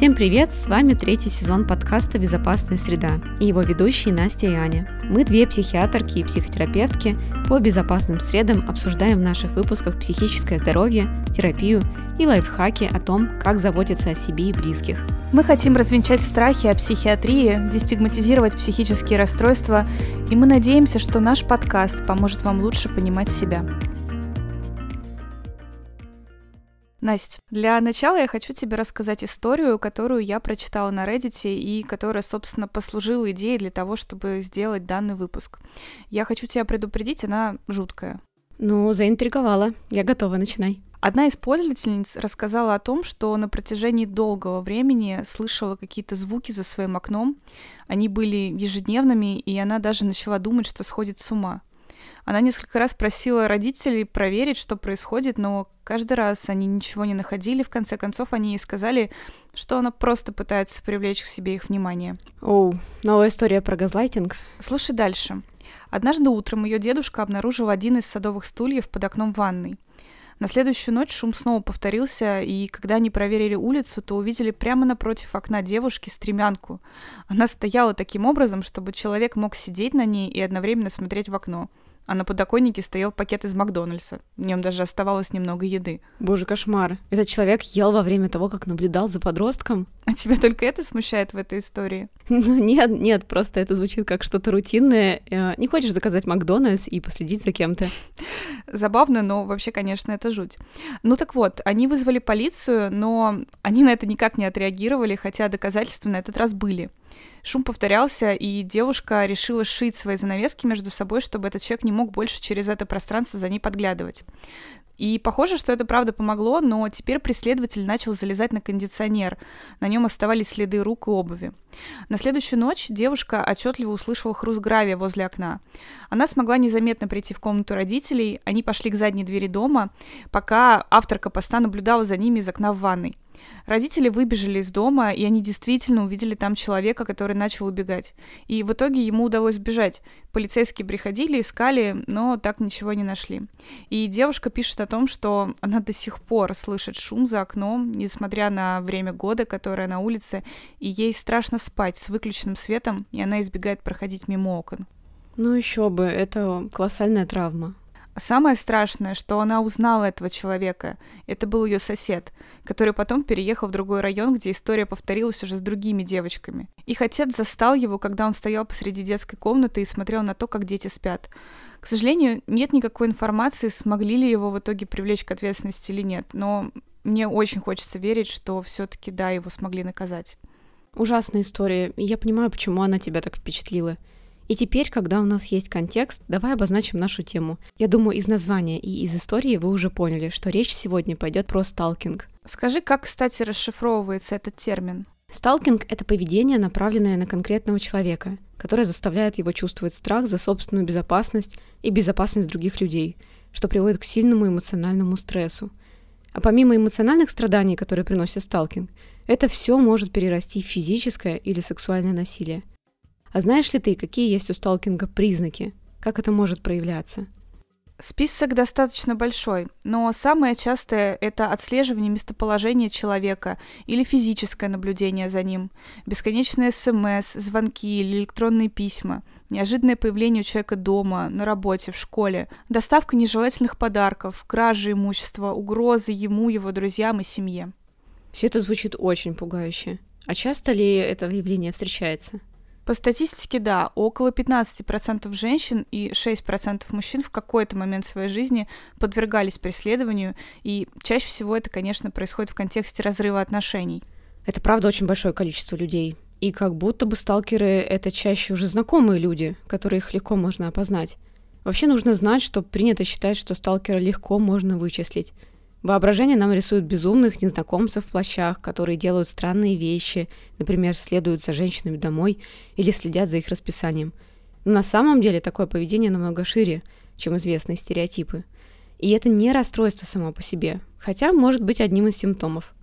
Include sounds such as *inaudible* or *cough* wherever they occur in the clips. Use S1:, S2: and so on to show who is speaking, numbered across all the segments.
S1: Всем привет! С вами третий сезон подкаста «Безопасная среда» и его ведущие Настя и Аня. Мы две психиатрки и психотерапевтки по безопасным средам обсуждаем в наших выпусках психическое здоровье, терапию и лайфхаки о том, как заботиться о себе и близких.
S2: Мы хотим развенчать страхи о психиатрии, дестигматизировать психические расстройства, и мы надеемся, что наш подкаст поможет вам лучше понимать себя. Настя, для начала я хочу тебе рассказать историю, которую я прочитала на Reddit и которая, собственно, послужила идеей для того, чтобы сделать данный выпуск. Я хочу тебя предупредить, она жуткая.
S1: Ну, заинтриговала. Я готова, начинай.
S2: Одна из пользовательниц рассказала о том, что на протяжении долгого времени слышала какие-то звуки за своим окном. Они были ежедневными, и она даже начала думать, что сходит с ума. Она несколько раз просила родителей проверить, что происходит, но каждый раз они ничего не находили. В конце концов, они ей сказали, что она просто пытается привлечь к себе их внимание.
S1: Оу, новая история про газлайтинг.
S2: Слушай дальше. Однажды утром ее дедушка обнаружил один из садовых стульев под окном ванной. На следующую ночь шум снова повторился, и когда они проверили улицу, то увидели прямо напротив окна девушки стремянку. Она стояла таким образом, чтобы человек мог сидеть на ней и одновременно смотреть в окно а на подоконнике стоял пакет из Макдональдса. В нем даже оставалось немного еды.
S1: Боже, кошмар. Этот человек ел во время того, как наблюдал за подростком?
S2: А тебя только это смущает в этой истории?
S1: Ну нет, нет, просто это звучит как что-то рутинное. Э, не хочешь заказать Макдональдс и последить за кем-то?
S2: Забавно, но вообще, конечно, это жуть. Ну так вот, они вызвали полицию, но они на это никак не отреагировали, хотя доказательства на этот раз были. Шум повторялся, и девушка решила сшить свои занавески между собой, чтобы этот человек не мог больше через это пространство за ней подглядывать. И похоже, что это правда помогло, но теперь преследователь начал залезать на кондиционер. На нем оставались следы рук и обуви. На следующую ночь девушка отчетливо услышала хруст гравия возле окна. Она смогла незаметно прийти в комнату родителей, они пошли к задней двери дома, пока авторка поста наблюдала за ними из окна в ванной. Родители выбежали из дома, и они действительно увидели там человека, который начал убегать. И в итоге ему удалось сбежать. Полицейские приходили, искали, но так ничего не нашли. И девушка пишет о том, что она до сих пор слышит шум за окном, несмотря на время года, которое на улице, и ей страшно спать с выключенным светом, и она избегает проходить мимо окон.
S1: Ну еще бы, это колоссальная травма.
S2: Самое страшное, что она узнала этого человека. Это был ее сосед, который потом переехал в другой район, где история повторилась уже с другими девочками. Их отец застал его, когда он стоял посреди детской комнаты и смотрел на то, как дети спят. К сожалению, нет никакой информации, смогли ли его в итоге привлечь к ответственности или нет, но мне очень хочется верить, что все-таки да, его смогли наказать.
S1: Ужасная история, я понимаю, почему она тебя так впечатлила. И теперь, когда у нас есть контекст, давай обозначим нашу тему. Я думаю, из названия и из истории вы уже поняли, что речь сегодня пойдет про сталкинг.
S2: Скажи, как, кстати, расшифровывается этот термин?
S1: Сталкинг — это поведение, направленное на конкретного человека, которое заставляет его чувствовать страх за собственную безопасность и безопасность других людей, что приводит к сильному эмоциональному стрессу. А помимо эмоциональных страданий, которые приносит сталкинг, это все может перерасти в физическое или сексуальное насилие. А знаешь ли ты, какие есть у сталкинга признаки? Как это может проявляться?
S2: Список достаточно большой, но самое частое – это отслеживание местоположения человека или физическое наблюдение за ним, бесконечные СМС, звонки или электронные письма, неожиданное появление у человека дома, на работе, в школе, доставка нежелательных подарков, кражи имущества, угрозы ему, его друзьям и семье.
S1: Все это звучит очень пугающе. А часто ли это явление встречается?
S2: По статистике, да, около 15% женщин и 6% мужчин в какой-то момент своей жизни подвергались преследованию, и чаще всего это, конечно, происходит в контексте разрыва отношений.
S1: Это правда очень большое количество людей. И как будто бы сталкеры — это чаще уже знакомые люди, которые их легко можно опознать. Вообще нужно знать, что принято считать, что сталкера легко можно вычислить. Воображение нам рисует безумных незнакомцев в плащах, которые делают странные вещи, например, следуют за женщинами домой или следят за их расписанием. Но на самом деле такое поведение намного шире, чем известные стереотипы. И это не расстройство само по себе, хотя может быть одним из симптомов.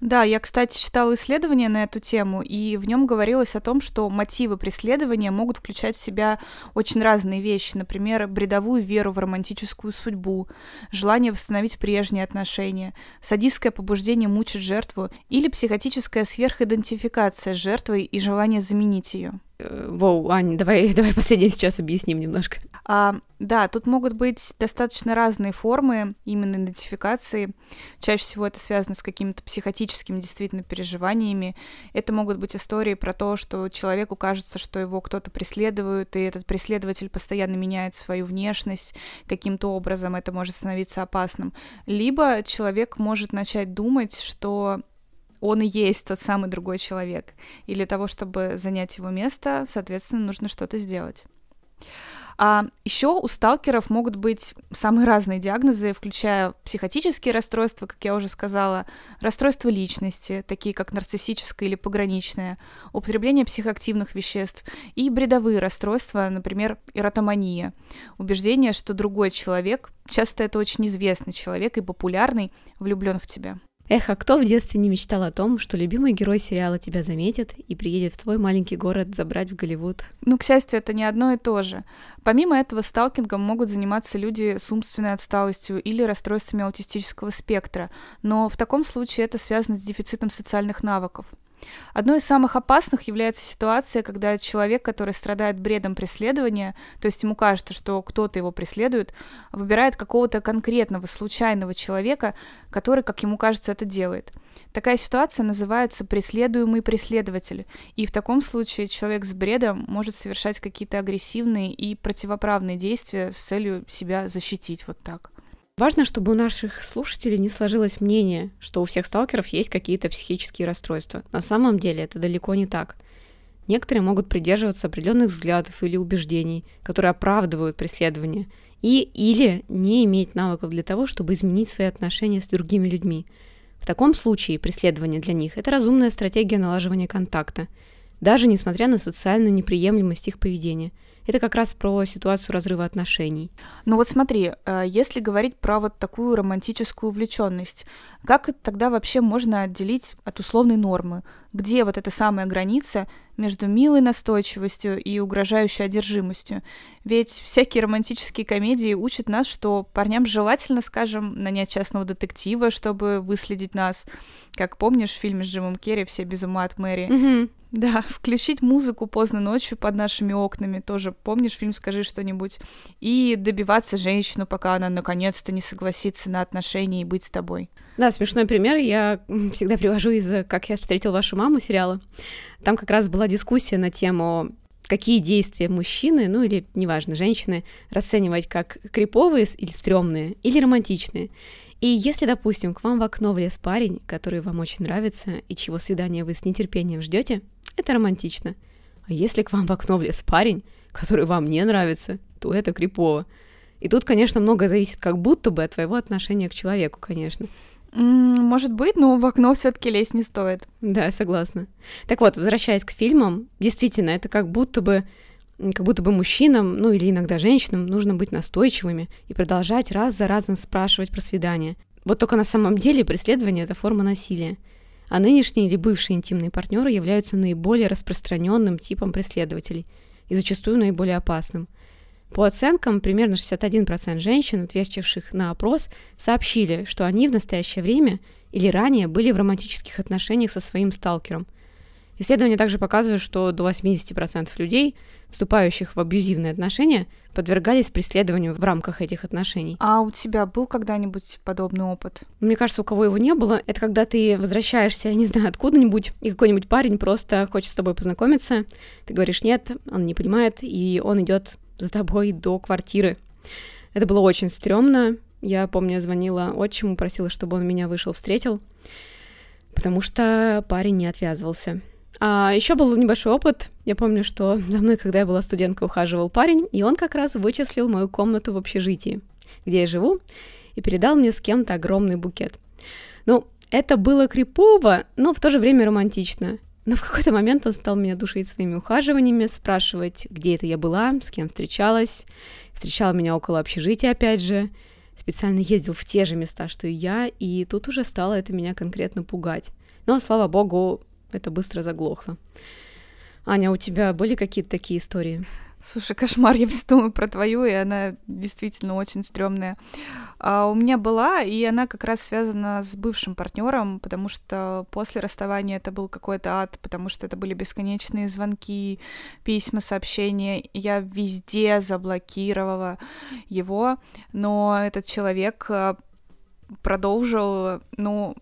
S2: Да, я, кстати, читала исследование на эту тему, и в нем говорилось о том, что мотивы преследования могут включать в себя очень разные вещи, например, бредовую веру в романтическую судьбу, желание восстановить прежние отношения, садистское побуждение мучить жертву или психотическая сверхидентификация с жертвой и желание заменить ее.
S1: Воу, Ань, давай, *laughs* давай последнее сейчас объясним немножко.
S2: А, да, тут могут быть достаточно разные формы именно идентификации. Чаще всего это связано с какими-то психотическими действительно переживаниями. Это могут быть истории про то, что человеку кажется, что его кто-то преследует, и этот преследователь постоянно меняет свою внешность каким-то образом, это может становиться опасным. Либо человек может начать думать, что он и есть тот самый другой человек. И для того, чтобы занять его место, соответственно, нужно что-то сделать. А еще у сталкеров могут быть самые разные диагнозы, включая психотические расстройства, как я уже сказала, расстройства личности, такие как нарциссическое или пограничное, употребление психоактивных веществ и бредовые расстройства, например, эротомания, убеждение, что другой человек, часто это очень известный человек и популярный, влюблен в тебя.
S1: Эх, а кто в детстве не мечтал о том, что любимый герой сериала тебя заметит и приедет в твой маленький город забрать в Голливуд?
S2: Ну, к счастью, это не одно и то же. Помимо этого, сталкингом могут заниматься люди с умственной отсталостью или расстройствами аутистического спектра, но в таком случае это связано с дефицитом социальных навыков. Одной из самых опасных является ситуация, когда человек, который страдает бредом преследования, то есть ему кажется, что кто-то его преследует, выбирает какого-то конкретного случайного человека, который, как ему кажется, это делает. Такая ситуация называется преследуемый преследователь, и в таком случае человек с бредом может совершать какие-то агрессивные и противоправные действия с целью себя защитить вот так.
S1: Важно, чтобы у наших слушателей не сложилось мнение, что у всех сталкеров есть какие-то психические расстройства. На самом деле это далеко не так. Некоторые могут придерживаться определенных взглядов или убеждений, которые оправдывают преследование, и или не иметь навыков для того, чтобы изменить свои отношения с другими людьми. В таком случае преследование для них – это разумная стратегия налаживания контакта, даже несмотря на социальную неприемлемость их поведения – это как раз про ситуацию разрыва отношений.
S2: Ну вот смотри, э, если говорить про вот такую романтическую увлеченность, как тогда вообще можно отделить от условной нормы? Где вот эта самая граница между милой настойчивостью и угрожающей одержимостью? Ведь всякие романтические комедии учат нас, что парням желательно, скажем, нанять частного детектива, чтобы выследить нас. Как помнишь в фильме с Джимом Керри «Все без ума от Мэри»?
S1: Mm-hmm.
S2: Да, включить музыку поздно ночью под нашими окнами, тоже помнишь фильм «Скажи что-нибудь», и добиваться женщину, пока она наконец-то не согласится на отношения и быть с тобой.
S1: Да, смешной пример я всегда привожу из «Как я встретил вашу маму» сериала. Там как раз была дискуссия на тему какие действия мужчины, ну или, неважно, женщины, расценивать как криповые или стрёмные, или романтичные. И если, допустим, к вам в окно влез парень, который вам очень нравится и чего свидания вы с нетерпением ждете, это романтично. А если к вам в окно влез парень, который вам не нравится, то это крипово. И тут, конечно, многое зависит как будто бы от твоего отношения к человеку, конечно.
S2: Может быть, но в окно все-таки лезть не стоит.
S1: Да, согласна. Так вот, возвращаясь к фильмам, действительно, это как будто бы как будто бы мужчинам, ну или иногда женщинам, нужно быть настойчивыми и продолжать раз за разом спрашивать про свидание. Вот только на самом деле преследование – это форма насилия а нынешние или бывшие интимные партнеры являются наиболее распространенным типом преследователей и зачастую наиболее опасным. По оценкам, примерно 61% женщин, ответивших на опрос, сообщили, что они в настоящее время или ранее были в романтических отношениях со своим сталкером. Исследования также показывают, что до 80% людей, вступающих в абьюзивные отношения, подвергались преследованию в рамках этих отношений.
S2: А у тебя был когда-нибудь подобный опыт?
S1: Мне кажется, у кого его не было, это когда ты возвращаешься, не знаю, откуда-нибудь, и какой-нибудь парень просто хочет с тобой познакомиться, ты говоришь нет, он не понимает, и он идет за тобой до квартиры. Это было очень стрёмно. Я помню, я звонила отчиму, просила, чтобы он меня вышел, встретил, потому что парень не отвязывался. А еще был небольшой опыт. Я помню, что за мной, когда я была студенткой, ухаживал парень, и он как раз вычислил мою комнату в общежитии, где я живу, и передал мне с кем-то огромный букет. Ну, это было крипово, но в то же время романтично. Но в какой-то момент он стал меня душить своими ухаживаниями, спрашивать, где это я была, с кем встречалась. Встречал меня около общежития, опять же. специально ездил в те же места, что и я, и тут уже стало это меня конкретно пугать. Но, слава богу, это быстро заглохло. Аня, у тебя были какие-то такие истории?
S2: Слушай, кошмар, я все думаю про твою, и она действительно очень стрёмная. А у меня была, и она как раз связана с бывшим партнером, потому что после расставания это был какой-то ад, потому что это были бесконечные звонки, письма, сообщения. Я везде заблокировала его, но этот человек а, продолжил, ну,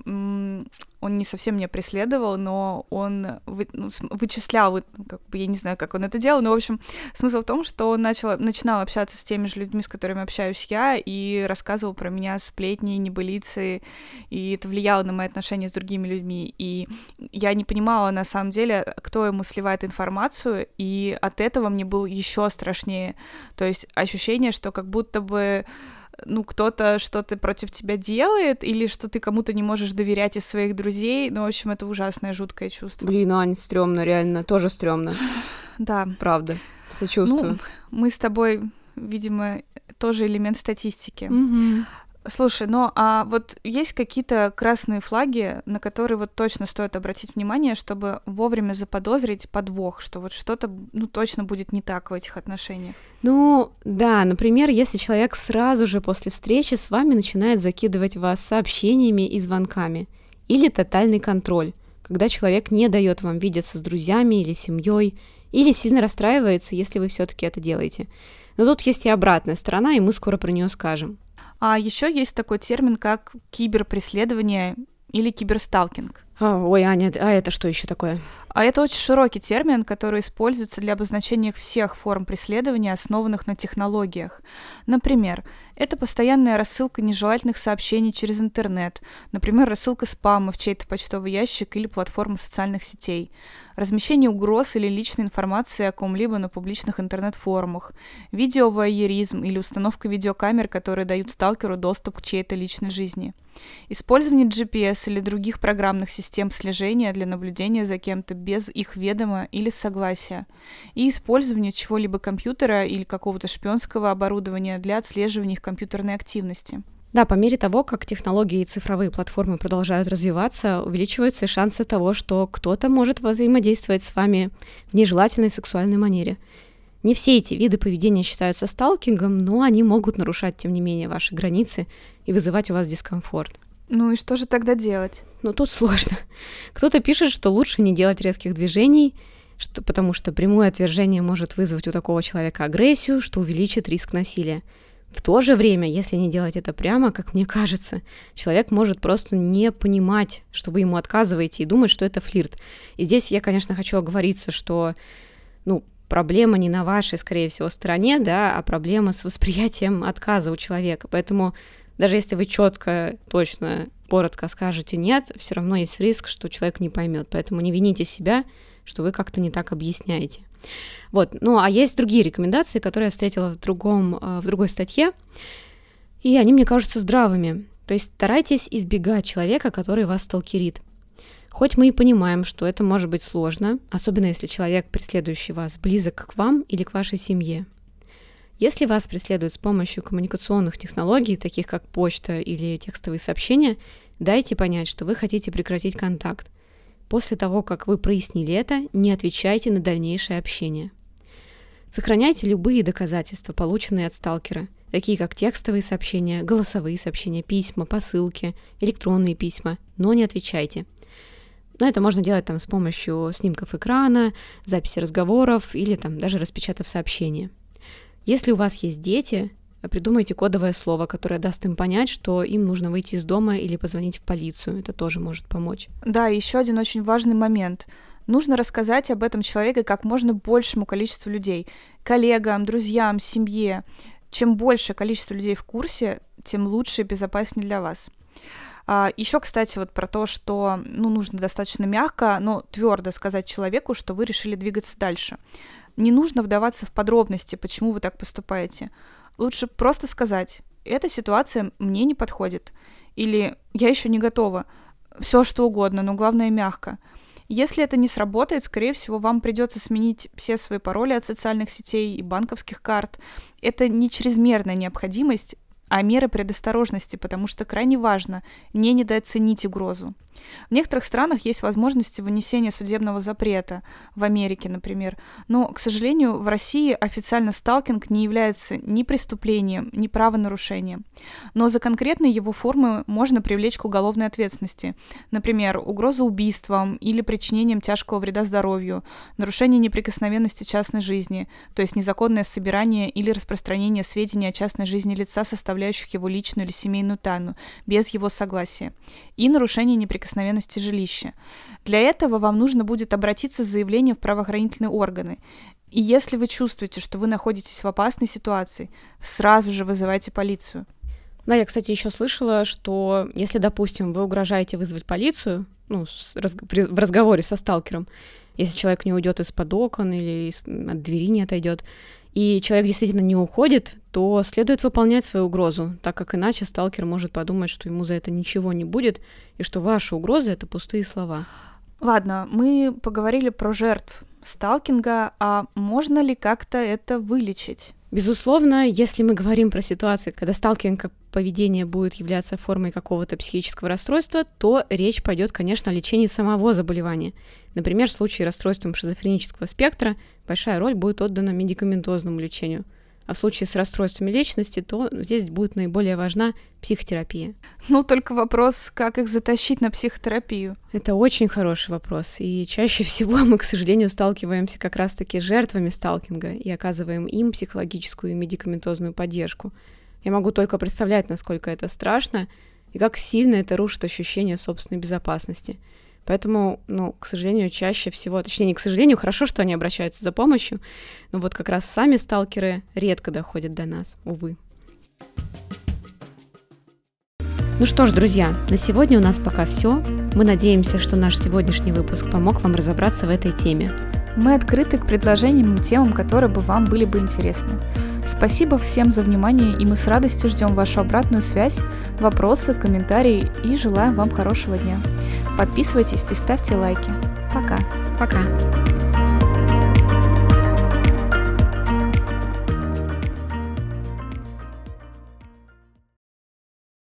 S2: он не совсем меня преследовал, но он вы, ну, вычислял, как бы, я не знаю, как он это делал, но, в общем, смысл в том, что он начал, начинал общаться с теми же людьми, с которыми общаюсь я, и рассказывал про меня сплетни, небылицы, и это влияло на мои отношения с другими людьми, и я не понимала, на самом деле, кто ему сливает информацию, и от этого мне было еще страшнее, то есть ощущение, что как будто бы ну, кто-то что-то против тебя делает, или что ты кому-то не можешь доверять из своих друзей. Ну, в общем, это ужасное, жуткое чувство.
S1: Блин, ну, Ань, стрёмно, реально, тоже стрёмно. *sighs*
S2: Да.
S1: Правда, сочувствую.
S2: Ну, мы с тобой, видимо, тоже элемент статистики.
S1: Угу.
S2: Слушай, ну а вот есть какие-то красные флаги, на которые вот точно стоит обратить внимание, чтобы вовремя заподозрить подвох, что вот что-то, ну, точно будет не так в этих отношениях?
S1: Ну, да, например, если человек сразу же после встречи с вами начинает закидывать вас сообщениями и звонками, или тотальный контроль, когда человек не дает вам видеться с друзьями или семьей, или сильно расстраивается, если вы все-таки это делаете. Но тут есть и обратная сторона, и мы скоро про нее скажем.
S2: А еще есть такой термин, как киберпреследование или киберсталкинг.
S1: А, ой, Аня, а это что еще такое?
S2: А это очень широкий термин, который используется для обозначения всех форм преследования, основанных на технологиях. Например, это постоянная рассылка нежелательных сообщений через интернет, например, рассылка спама в чей-то почтовый ящик или платформу социальных сетей, размещение угроз или личной информации о ком-либо на публичных интернет-форумах, видеовайеризм или установка видеокамер, которые дают сталкеру доступ к чьей-то личной жизни, использование GPS или других программных систем слежения для наблюдения за кем-то без их ведома или согласия, и использование чего-либо компьютера или какого-то шпионского оборудования для отслеживания компьютерной активности.
S1: Да, по мере того, как технологии и цифровые платформы продолжают развиваться, увеличиваются шансы того, что кто-то может взаимодействовать с вами в нежелательной сексуальной манере. Не все эти виды поведения считаются сталкингом, но они могут нарушать, тем не менее, ваши границы и вызывать у вас дискомфорт.
S2: Ну и что же тогда делать?
S1: Ну тут сложно. Кто-то пишет, что лучше не делать резких движений, что, потому что прямое отвержение может вызвать у такого человека агрессию, что увеличит риск насилия. В то же время, если не делать это прямо, как мне кажется, человек может просто не понимать, что вы ему отказываете, и думать, что это флирт. И здесь я, конечно, хочу оговориться, что ну, проблема не на вашей, скорее всего, стороне, да, а проблема с восприятием отказа у человека. Поэтому даже если вы четко, точно, коротко скажете нет, все равно есть риск, что человек не поймет. Поэтому не вините себя, что вы как-то не так объясняете. Вот. Ну, а есть другие рекомендации, которые я встретила в, другом, э, в другой статье, и они мне кажутся здравыми. То есть старайтесь избегать человека, который вас сталкерит. Хоть мы и понимаем, что это может быть сложно, особенно если человек, преследующий вас, близок к вам или к вашей семье. Если вас преследуют с помощью коммуникационных технологий, таких как почта или текстовые сообщения, дайте понять, что вы хотите прекратить контакт. После того, как вы прояснили это, не отвечайте на дальнейшее общение. Сохраняйте любые доказательства, полученные от сталкера, такие как текстовые сообщения, голосовые сообщения, письма, посылки, электронные письма, но не отвечайте. Но это можно делать там с помощью снимков экрана, записи разговоров или там даже распечатав сообщение. Если у вас есть дети, придумайте кодовое слово, которое даст им понять, что им нужно выйти из дома или позвонить в полицию. Это тоже может помочь.
S2: Да, еще один очень важный момент. Нужно рассказать об этом человеке как можно большему количеству людей. Коллегам, друзьям, семье. Чем больше количество людей в курсе, тем лучше и безопаснее для вас. А, еще, кстати, вот про то, что ну, нужно достаточно мягко, но твердо сказать человеку, что вы решили двигаться дальше. Не нужно вдаваться в подробности, почему вы так поступаете. Лучше просто сказать, эта ситуация мне не подходит. Или я еще не готова. Все что угодно, но главное мягко. Если это не сработает, скорее всего, вам придется сменить все свои пароли от социальных сетей и банковских карт. Это не чрезмерная необходимость, а меры предосторожности, потому что крайне важно не недооценить угрозу. В некоторых странах есть возможности вынесения судебного запрета, в Америке, например, но, к сожалению, в России официально сталкинг не является ни преступлением, ни правонарушением. Но за конкретные его формы можно привлечь к уголовной ответственности, например, угроза убийством или причинением тяжкого вреда здоровью, нарушение неприкосновенности частной жизни, то есть незаконное собирание или распространение сведений о частной жизни лица, составляющих его личную или семейную тайну, без его согласия, и нарушение неприкосновенности жилища. Для этого вам нужно будет обратиться с заявлением в правоохранительные органы. И если вы чувствуете, что вы находитесь в опасной ситуации, сразу же вызывайте полицию.
S1: Да, я, кстати, еще слышала, что если, допустим, вы угрожаете вызвать полицию, ну, с, раз, при, в разговоре со сталкером, если человек не уйдет из-под окон или из, от двери не отойдет, и человек действительно не уходит, то следует выполнять свою угрозу, так как иначе сталкер может подумать, что ему за это ничего не будет, и что ваши угрозы — это пустые слова.
S2: Ладно, мы поговорили про жертв сталкинга, а можно ли как-то это вылечить?
S1: Безусловно, если мы говорим про ситуации, когда сталкинг поведение будет являться формой какого-то психического расстройства, то речь пойдет, конечно, о лечении самого заболевания. Например, в случае расстройства шизофренического спектра большая роль будет отдана медикаментозному лечению. А в случае с расстройствами личности, то здесь будет наиболее важна психотерапия.
S2: Ну, только вопрос, как их затащить на психотерапию.
S1: Это очень хороший вопрос. И чаще *laughs* всего мы, к сожалению, сталкиваемся как раз-таки с жертвами сталкинга и оказываем им психологическую и медикаментозную поддержку. Я могу только представлять, насколько это страшно и как сильно это рушит ощущение собственной безопасности. Поэтому, ну, к сожалению, чаще всего, точнее, не к сожалению, хорошо, что они обращаются за помощью, но вот как раз сами сталкеры редко доходят до нас, увы. Ну что ж, друзья, на сегодня у нас пока все. Мы надеемся, что наш сегодняшний выпуск помог вам разобраться в этой теме.
S2: Мы открыты к предложениям и темам, которые бы вам были бы интересны. Спасибо всем за внимание, и мы с радостью ждем вашу обратную связь, вопросы, комментарии и желаем вам хорошего дня. Подписывайтесь и ставьте лайки. Пока.
S1: Пока.